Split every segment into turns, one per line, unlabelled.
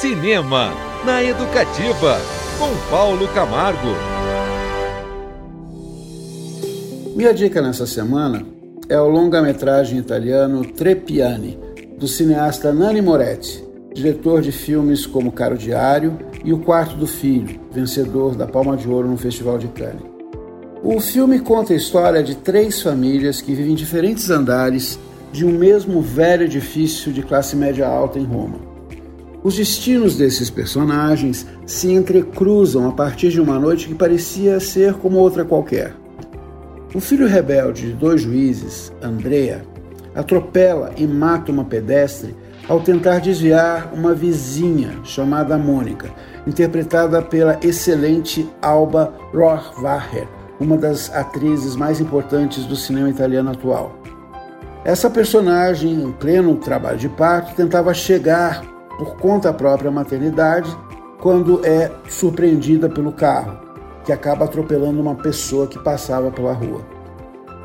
Cinema na Educativa, com Paulo Camargo.
Minha dica nessa semana é o longa-metragem italiano Trepiani, do cineasta Nani Moretti, diretor de filmes como Caro Diário e O Quarto do Filho, vencedor da Palma de Ouro no Festival de Cannes. O filme conta a história de três famílias que vivem em diferentes andares de um mesmo velho edifício de classe média alta em Roma. Os destinos desses personagens se entrecruzam a partir de uma noite que parecia ser como outra qualquer. O filho rebelde de dois juízes, Andrea, atropela e mata uma pedestre ao tentar desviar uma vizinha chamada Mônica, interpretada pela excelente Alba Rohrwacher, uma das atrizes mais importantes do cinema italiano atual. Essa personagem, em pleno trabalho de parto, tentava chegar por conta própria maternidade quando é surpreendida pelo carro, que acaba atropelando uma pessoa que passava pela rua.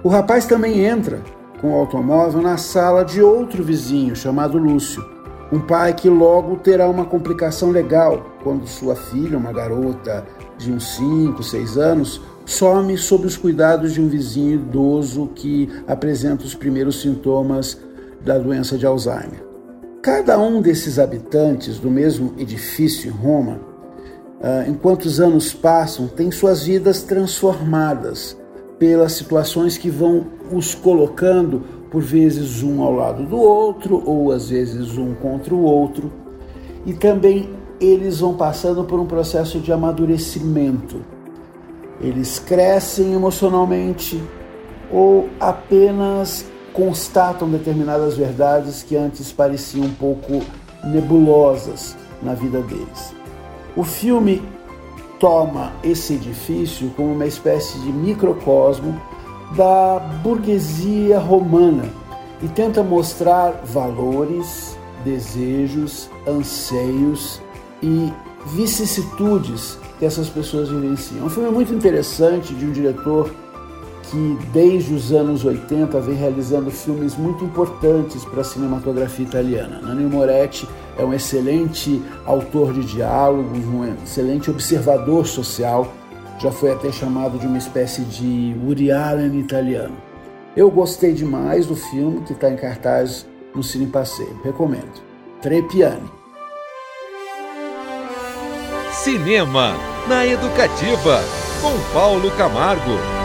O rapaz também entra com o automóvel na sala de outro vizinho chamado Lúcio, um pai que logo terá uma complicação legal quando sua filha, uma garota de uns 5, 6 anos, some sob os cuidados de um vizinho idoso que apresenta os primeiros sintomas da doença de Alzheimer. Cada um desses habitantes do mesmo edifício em Roma, ah, enquanto os anos passam, tem suas vidas transformadas pelas situações que vão os colocando, por vezes um ao lado do outro, ou às vezes um contra o outro. E também eles vão passando por um processo de amadurecimento. Eles crescem emocionalmente ou apenas constatam determinadas verdades que antes pareciam um pouco nebulosas na vida deles. O filme toma esse edifício como uma espécie de microcosmo da burguesia romana e tenta mostrar valores, desejos, anseios e vicissitudes que essas pessoas vivenciam. É um filme muito interessante de um diretor que desde os anos 80 vem realizando filmes muito importantes para a cinematografia italiana. Nanni Moretti é um excelente autor de diálogos, um excelente observador social, já foi até chamado de uma espécie de Woody Allen italiano. Eu gostei demais do filme que está em cartaz no Cine Passeio, recomendo. Trepiani.
Cinema na Educativa, com Paulo Camargo.